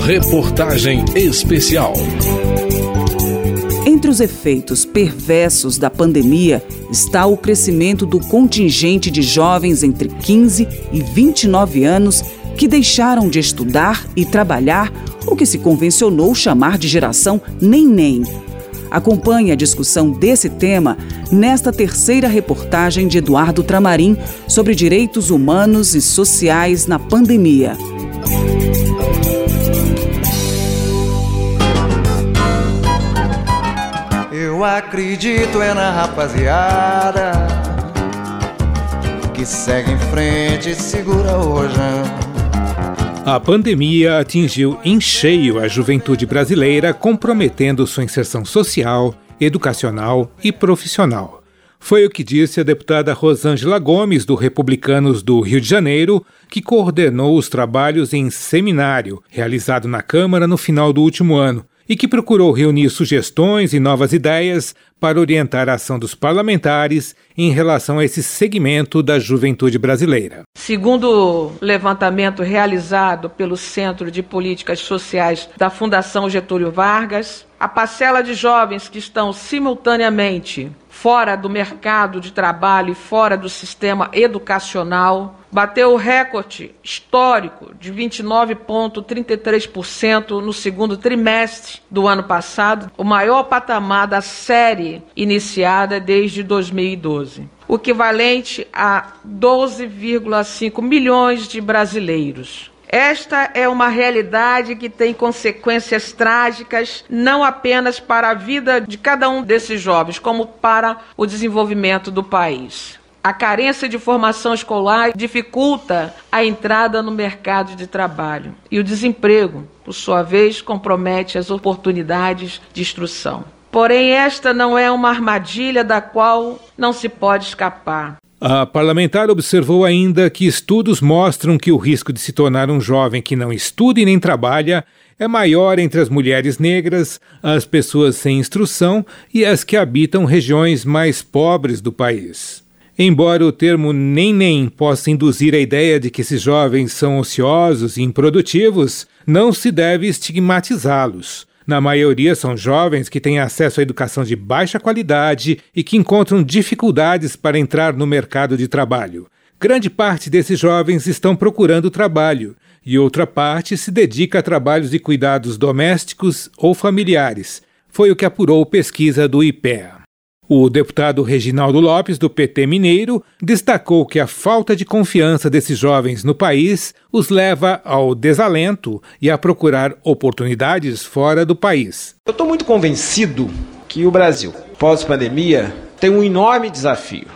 Reportagem Especial. Entre os efeitos perversos da pandemia está o crescimento do contingente de jovens entre 15 e 29 anos que deixaram de estudar e trabalhar, o que se convencionou chamar de geração nem-nem. Acompanhe a discussão desse tema nesta terceira reportagem de Eduardo Tramarim sobre direitos humanos e sociais na pandemia. Acredito é na rapaziada que segue em frente e segura o rojão. A pandemia atingiu em cheio a juventude brasileira, comprometendo sua inserção social, educacional e profissional. Foi o que disse a deputada Rosângela Gomes, do Republicanos do Rio de Janeiro, que coordenou os trabalhos em seminário realizado na Câmara no final do último ano e que procurou reunir sugestões e novas ideias para orientar a ação dos parlamentares em relação a esse segmento da juventude brasileira. Segundo o levantamento realizado pelo Centro de Políticas Sociais da Fundação Getúlio Vargas, a parcela de jovens que estão simultaneamente fora do mercado de trabalho e fora do sistema educacional bateu o recorde histórico de 29,33% no segundo trimestre do ano passado, o maior patamar da série iniciada desde 2012, o equivalente a 12,5 milhões de brasileiros. Esta é uma realidade que tem consequências trágicas não apenas para a vida de cada um desses jovens, como para o desenvolvimento do país. A carência de formação escolar dificulta a entrada no mercado de trabalho. E o desemprego, por sua vez, compromete as oportunidades de instrução. Porém, esta não é uma armadilha da qual não se pode escapar. A parlamentar observou ainda que estudos mostram que o risco de se tornar um jovem que não estuda e nem trabalha é maior entre as mulheres negras, as pessoas sem instrução e as que habitam regiões mais pobres do país. Embora o termo nem-nem possa induzir a ideia de que esses jovens são ociosos e improdutivos, não se deve estigmatizá-los. Na maioria são jovens que têm acesso à educação de baixa qualidade e que encontram dificuldades para entrar no mercado de trabalho. Grande parte desses jovens estão procurando trabalho e outra parte se dedica a trabalhos de cuidados domésticos ou familiares. Foi o que apurou pesquisa do IPEA. O deputado Reginaldo Lopes, do PT Mineiro, destacou que a falta de confiança desses jovens no país os leva ao desalento e a procurar oportunidades fora do país. Eu estou muito convencido que o Brasil, pós-pandemia, tem um enorme desafio: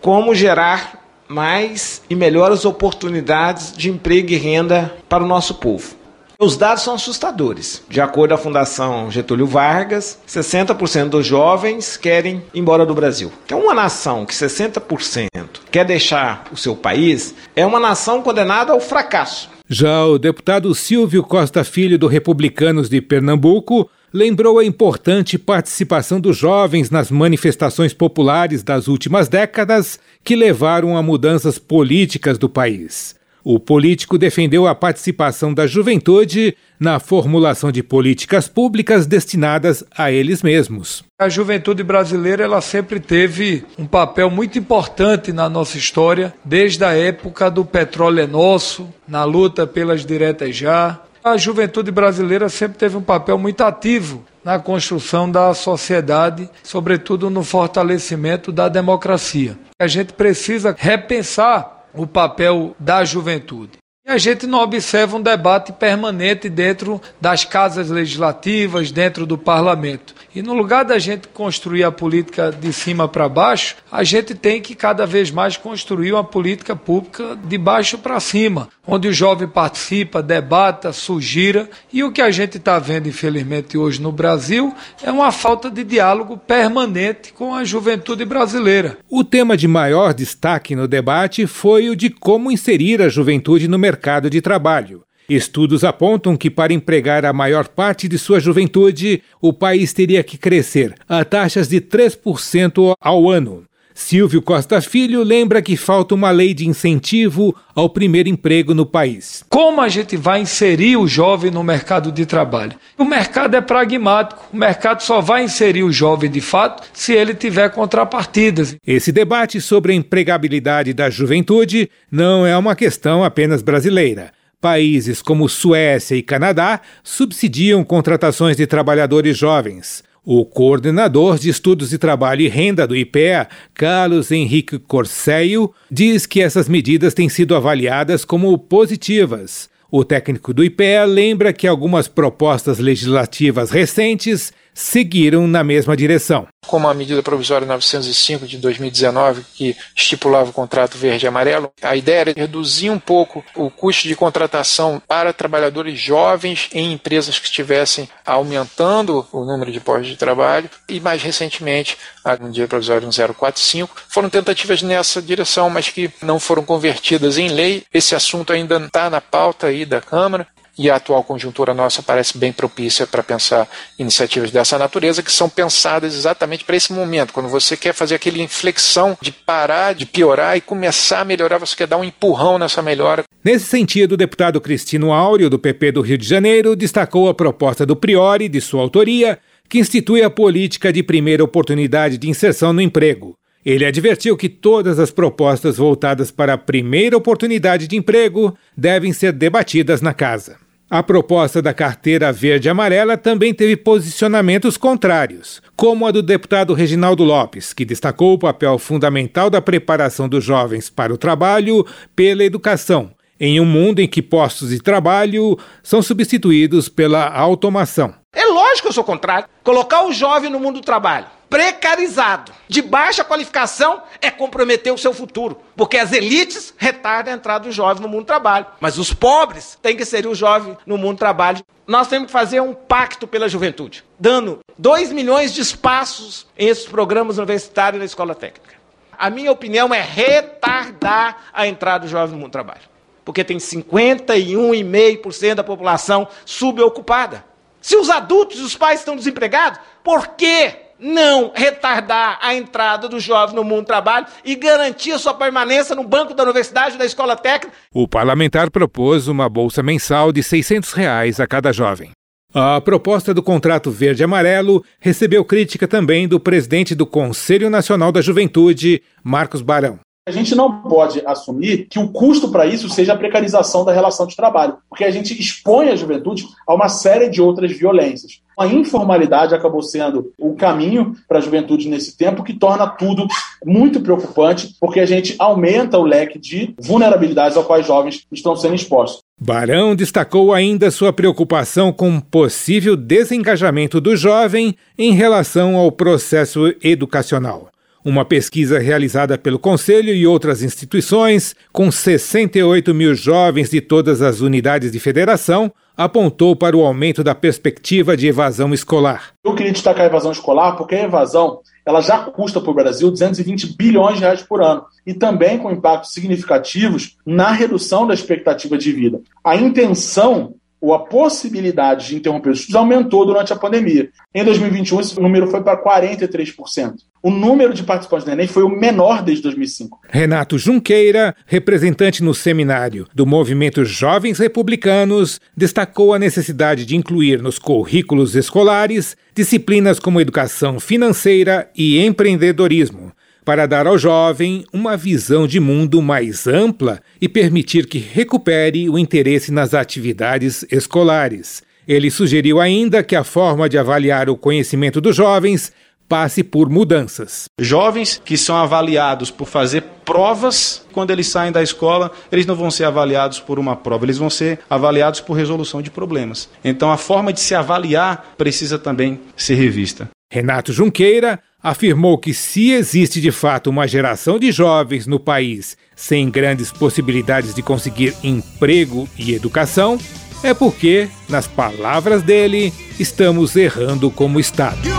como gerar mais e melhores oportunidades de emprego e renda para o nosso povo. Os dados são assustadores. De acordo com a Fundação Getúlio Vargas, 60% dos jovens querem ir embora do Brasil. Então, uma nação que 60% quer deixar o seu país é uma nação condenada ao fracasso. Já o deputado Silvio Costa Filho, do Republicanos de Pernambuco, lembrou a importante participação dos jovens nas manifestações populares das últimas décadas que levaram a mudanças políticas do país. O político defendeu a participação da juventude na formulação de políticas públicas destinadas a eles mesmos. A juventude brasileira ela sempre teve um papel muito importante na nossa história, desde a época do petróleo é nosso, na luta pelas diretas já. A juventude brasileira sempre teve um papel muito ativo na construção da sociedade, sobretudo no fortalecimento da democracia. A gente precisa repensar o papel da juventude. E a gente não observa um debate permanente dentro das casas legislativas, dentro do parlamento. E no lugar da gente construir a política de cima para baixo, a gente tem que cada vez mais construir uma política pública de baixo para cima, onde o jovem participa, debata, sugira. E o que a gente está vendo, infelizmente, hoje no Brasil é uma falta de diálogo permanente com a juventude brasileira. O tema de maior destaque no debate foi o de como inserir a juventude no mercado de trabalho. Estudos apontam que, para empregar a maior parte de sua juventude, o país teria que crescer a taxas de 3% ao ano. Silvio Costa Filho lembra que falta uma lei de incentivo ao primeiro emprego no país. Como a gente vai inserir o jovem no mercado de trabalho? O mercado é pragmático, o mercado só vai inserir o jovem de fato se ele tiver contrapartidas. Esse debate sobre a empregabilidade da juventude não é uma questão apenas brasileira. Países como Suécia e Canadá subsidiam contratações de trabalhadores jovens. O coordenador de Estudos de Trabalho e Renda do IPEA, Carlos Henrique Corseio, diz que essas medidas têm sido avaliadas como positivas. O técnico do IPEA lembra que algumas propostas legislativas recentes seguiram na mesma direção. Como a medida provisória 905 de 2019, que estipulava o contrato verde e amarelo, a ideia era reduzir um pouco o custo de contratação para trabalhadores jovens em empresas que estivessem aumentando o número de postos de trabalho e, mais recentemente, a medida provisória 1045. Foram tentativas nessa direção, mas que não foram convertidas em lei. Esse assunto ainda está na pauta aí da Câmara e a atual conjuntura nossa parece bem propícia para pensar iniciativas dessa natureza que são pensadas exatamente para esse momento, quando você quer fazer aquela inflexão de parar, de piorar e começar a melhorar, você quer dar um empurrão nessa melhora. Nesse sentido, o deputado Cristino Áureo, do PP do Rio de Janeiro, destacou a proposta do Priori, de sua autoria, que institui a política de primeira oportunidade de inserção no emprego. Ele advertiu que todas as propostas voltadas para a primeira oportunidade de emprego devem ser debatidas na casa. A proposta da carteira verde-amarela também teve posicionamentos contrários, como a do deputado Reginaldo Lopes, que destacou o papel fundamental da preparação dos jovens para o trabalho pela educação, em um mundo em que postos de trabalho são substituídos pela automação. É lógico que eu sou contrário. Colocar o jovem no mundo do trabalho precarizado, de baixa qualificação, é comprometer o seu futuro. Porque as elites retardam a entrada do jovem no mundo do trabalho. Mas os pobres têm que inserir o jovem no mundo do trabalho. Nós temos que fazer um pacto pela juventude, dando 2 milhões de espaços em esses programas universitários na escola técnica. A minha opinião é retardar a entrada do jovem no mundo do trabalho. Porque tem 51,5% da população subocupada. Se os adultos e os pais estão desempregados, por que não retardar a entrada do jovem no mundo do trabalho e garantir sua permanência no banco da universidade ou da escola técnica? O parlamentar propôs uma bolsa mensal de 600 reais a cada jovem. A proposta do contrato verde-amarelo recebeu crítica também do presidente do Conselho Nacional da Juventude, Marcos Barão. A gente não pode assumir que o custo para isso seja a precarização da relação de trabalho, porque a gente expõe a juventude a uma série de outras violências. A informalidade acabou sendo o caminho para a juventude nesse tempo, que torna tudo muito preocupante, porque a gente aumenta o leque de vulnerabilidades ao quais jovens estão sendo expostos. Barão destacou ainda sua preocupação com possível desengajamento do jovem em relação ao processo educacional. Uma pesquisa realizada pelo Conselho e outras instituições, com 68 mil jovens de todas as unidades de federação, apontou para o aumento da perspectiva de evasão escolar. Eu queria destacar a evasão escolar porque a evasão ela já custa para o Brasil 220 bilhões de reais por ano e também com impactos significativos na redução da expectativa de vida. A intenção ou a possibilidade de interromper os estudos aumentou durante a pandemia. Em 2021, esse número foi para 43%. O número de participantes do Enem foi o menor desde 2005. Renato Junqueira, representante no seminário do Movimento Jovens Republicanos, destacou a necessidade de incluir nos currículos escolares disciplinas como educação financeira e empreendedorismo, para dar ao jovem uma visão de mundo mais ampla e permitir que recupere o interesse nas atividades escolares. Ele sugeriu ainda que a forma de avaliar o conhecimento dos jovens passe por mudanças. Jovens que são avaliados por fazer provas, quando eles saem da escola, eles não vão ser avaliados por uma prova, eles vão ser avaliados por resolução de problemas. Então a forma de se avaliar precisa também ser revista. Renato Junqueira afirmou que se existe de fato uma geração de jovens no país sem grandes possibilidades de conseguir emprego e educação, é porque, nas palavras dele, estamos errando como Estado.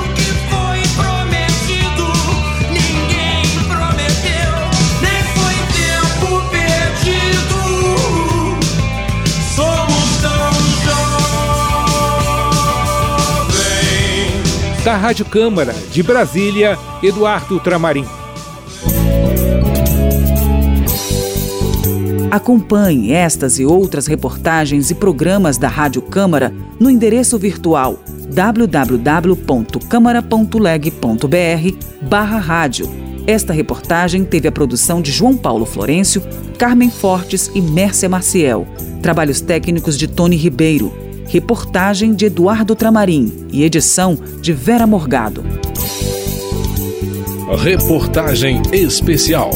Da Rádio Câmara de Brasília, Eduardo Tramarim. Acompanhe estas e outras reportagens e programas da Rádio Câmara no endereço virtual www.câmara.leg.br barra rádio. Esta reportagem teve a produção de João Paulo Florencio, Carmen Fortes e Mércia Maciel. Trabalhos técnicos de Tony Ribeiro. Reportagem de Eduardo Tramarim e edição de Vera Morgado. Reportagem especial.